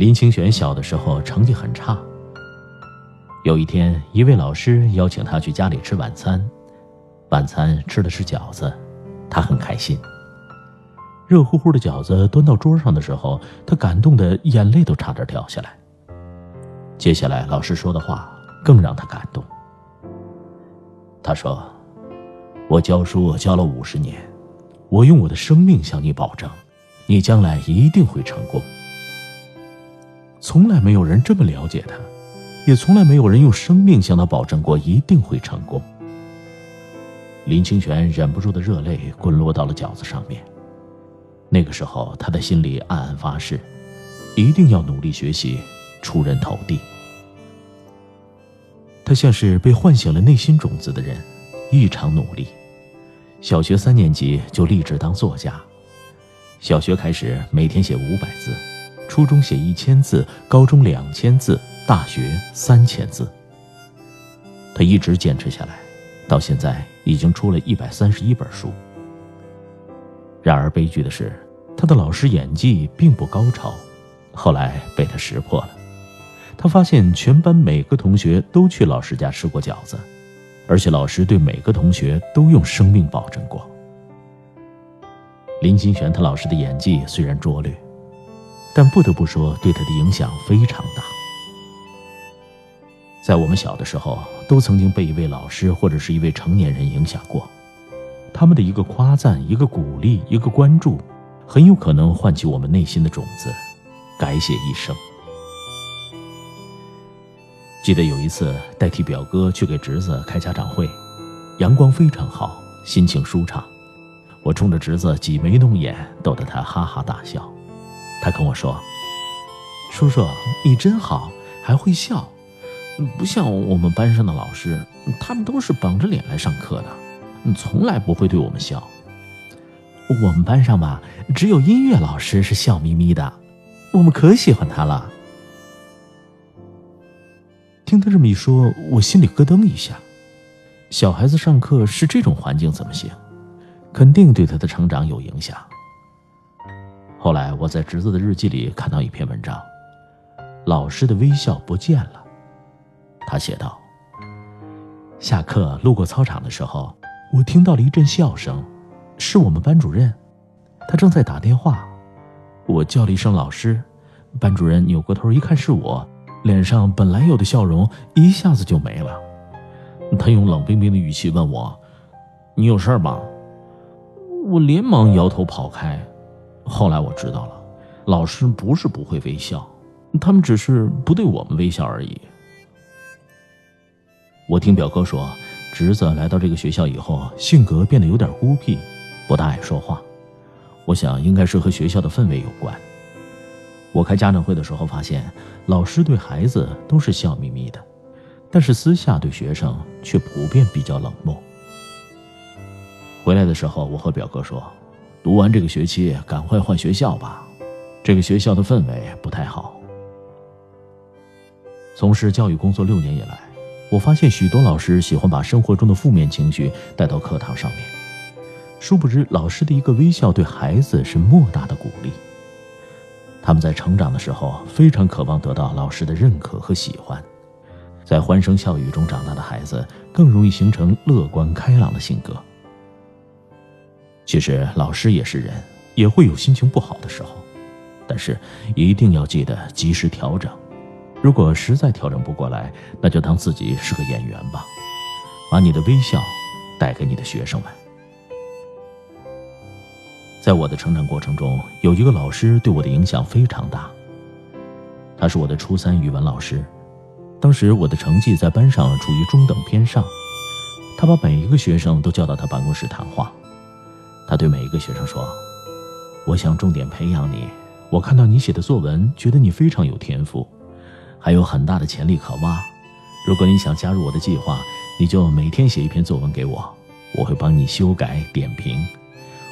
林清玄小的时候成绩很差。有一天，一位老师邀请他去家里吃晚餐，晚餐吃的是饺子，他很开心。热乎乎的饺子端到桌上的时候，他感动的眼泪都差点掉下来。接下来老师说的话更让他感动。他说：“我教书教了五十年，我用我的生命向你保证，你将来一定会成功。”从来没有人这么了解他，也从来没有人用生命向他保证过一定会成功。林清玄忍不住的热泪滚落到了饺子上面。那个时候，他的心里暗暗发誓，一定要努力学习，出人头地。他像是被唤醒了内心种子的人，异常努力。小学三年级就立志当作家，小学开始每天写五百字。初中写一千字，高中两千字，大学三千字。他一直坚持下来，到现在已经出了一百三十一本书。然而悲剧的是，他的老师演技并不高超，后来被他识破了。他发现全班每个同学都去老师家吃过饺子，而且老师对每个同学都用生命保证过。林清玄他老师的演技虽然拙劣。但不得不说，对他的影响非常大。在我们小的时候，都曾经被一位老师或者是一位成年人影响过，他们的一个夸赞、一个鼓励、一个关注，很有可能唤起我们内心的种子，改写一生。记得有一次代替表哥去给侄子开家长会，阳光非常好，心情舒畅，我冲着侄子挤眉弄眼，逗得他哈哈大笑。他跟我说：“叔叔，你真好，还会笑，不像我们班上的老师，他们都是绷着脸来上课的，从来不会对我们笑。我们班上吧，只有音乐老师是笑眯眯的，我们可喜欢他了。”听他这么一说，我心里咯噔一下。小孩子上课是这种环境怎么行？肯定对他的成长有影响。后来我在侄子的日记里看到一篇文章，老师的微笑不见了。他写道：“下课路过操场的时候，我听到了一阵笑声，是我们班主任，他正在打电话。我叫了一声老师，班主任扭过头一看是我，脸上本来有的笑容一下子就没了。他用冷冰冰的语气问我：‘你有事吗？’我连忙摇头跑开。”后来我知道了，老师不是不会微笑，他们只是不对我们微笑而已。我听表哥说，侄子来到这个学校以后，性格变得有点孤僻，不大爱说话。我想应该是和学校的氛围有关。我开家长会的时候发现，老师对孩子都是笑眯眯的，但是私下对学生却普遍比较冷漠。回来的时候，我和表哥说。读完这个学期，赶快换学校吧。这个学校的氛围不太好。从事教育工作六年以来，我发现许多老师喜欢把生活中的负面情绪带到课堂上面。殊不知，老师的一个微笑对孩子是莫大的鼓励。他们在成长的时候，非常渴望得到老师的认可和喜欢。在欢声笑语中长大的孩子，更容易形成乐观开朗的性格。其实老师也是人，也会有心情不好的时候。但是一定要记得及时调整。如果实在调整不过来，那就当自己是个演员吧，把你的微笑带给你的学生们。在我的成长过程中，有一个老师对我的影响非常大。他是我的初三语文老师，当时我的成绩在班上处于中等偏上。他把每一个学生都叫到他办公室谈话，他对每一个学生说：“我想重点培养你，我看到你写的作文，觉得你非常有天赋，还有很大的潜力可挖。如果你想加入我的计划，你就每天写一篇作文给我，我会帮你修改点评。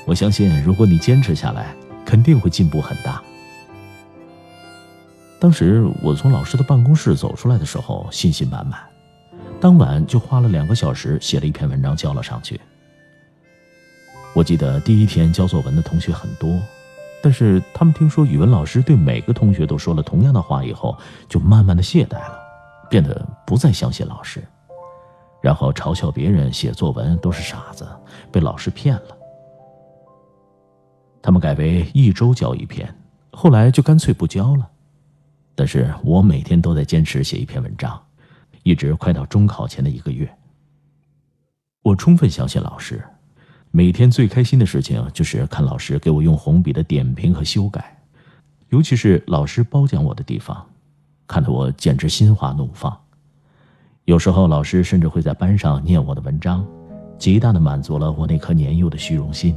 我相信，如果你坚持下来，肯定会进步很大。”当时我从老师的办公室走出来的时候，信心满满。当晚就花了两个小时写了一篇文章交了上去。我记得第一天交作文的同学很多，但是他们听说语文老师对每个同学都说了同样的话以后，就慢慢的懈怠了，变得不再相信老师，然后嘲笑别人写作文都是傻子，被老师骗了。他们改为一周交一篇，后来就干脆不交了。但是我每天都在坚持写一篇文章，一直快到中考前的一个月。我充分相信老师，每天最开心的事情就是看老师给我用红笔的点评和修改，尤其是老师褒奖我的地方，看得我简直心花怒放。有时候老师甚至会在班上念我的文章，极大的满足了我那颗年幼的虚荣心。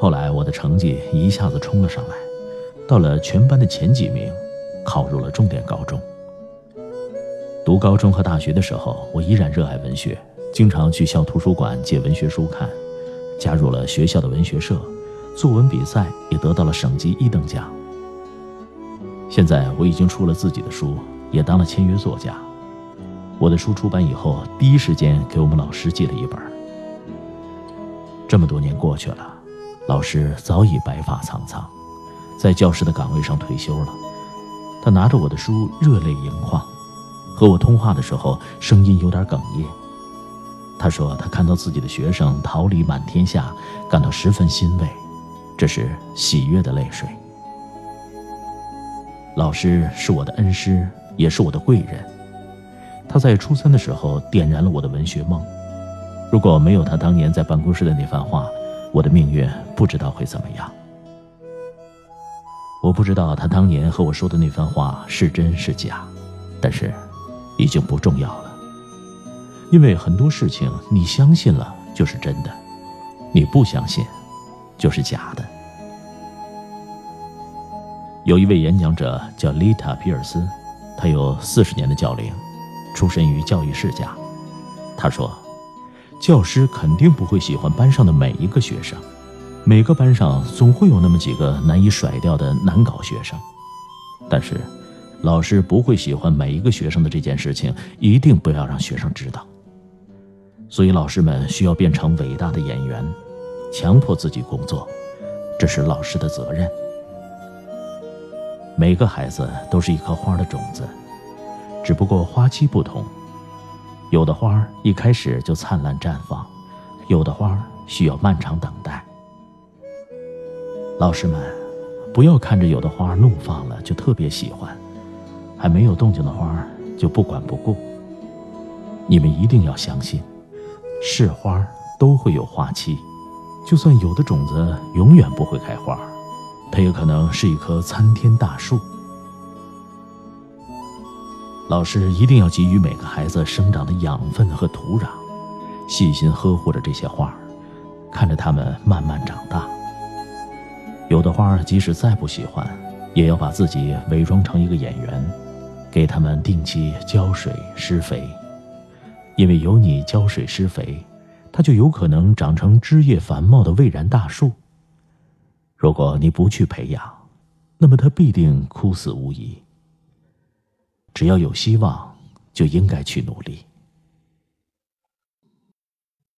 后来我的成绩一下子冲了上来。到了全班的前几名，考入了重点高中。读高中和大学的时候，我依然热爱文学，经常去校图书馆借文学书看，加入了学校的文学社，作文比赛也得到了省级一等奖。现在我已经出了自己的书，也当了签约作家。我的书出版以后，第一时间给我们老师寄了一本。这么多年过去了，老师早已白发苍苍。在教师的岗位上退休了，他拿着我的书，热泪盈眶，和我通话的时候，声音有点哽咽。他说他看到自己的学生桃李满天下，感到十分欣慰，这是喜悦的泪水。老师是我的恩师，也是我的贵人。他在初三的时候点燃了我的文学梦。如果没有他当年在办公室的那番话，我的命运不知道会怎么样。我不知道他当年和我说的那番话是真是假，但是已经不重要了。因为很多事情你相信了就是真的，你不相信就是假的。有一位演讲者叫丽塔·皮尔斯，他有四十年的教龄，出身于教育世家。他说：“教师肯定不会喜欢班上的每一个学生。”每个班上总会有那么几个难以甩掉的难搞学生，但是，老师不会喜欢每一个学生的这件事情，一定不要让学生知道。所以，老师们需要变成伟大的演员，强迫自己工作，这是老师的责任。每个孩子都是一颗花的种子，只不过花期不同，有的花一开始就灿烂绽放，有的花需要漫长等待。老师们，不要看着有的花怒放了就特别喜欢，还没有动静的花就不管不顾。你们一定要相信，是花都会有花期，就算有的种子永远不会开花，它也可能是一棵参天大树。老师一定要给予每个孩子生长的养分和土壤，细心呵护着这些花，看着它们慢慢长大。有的花，即使再不喜欢，也要把自己伪装成一个演员，给它们定期浇水施肥，因为有你浇水施肥，它就有可能长成枝叶繁茂的蔚然大树。如果你不去培养，那么它必定枯死无疑。只要有希望，就应该去努力。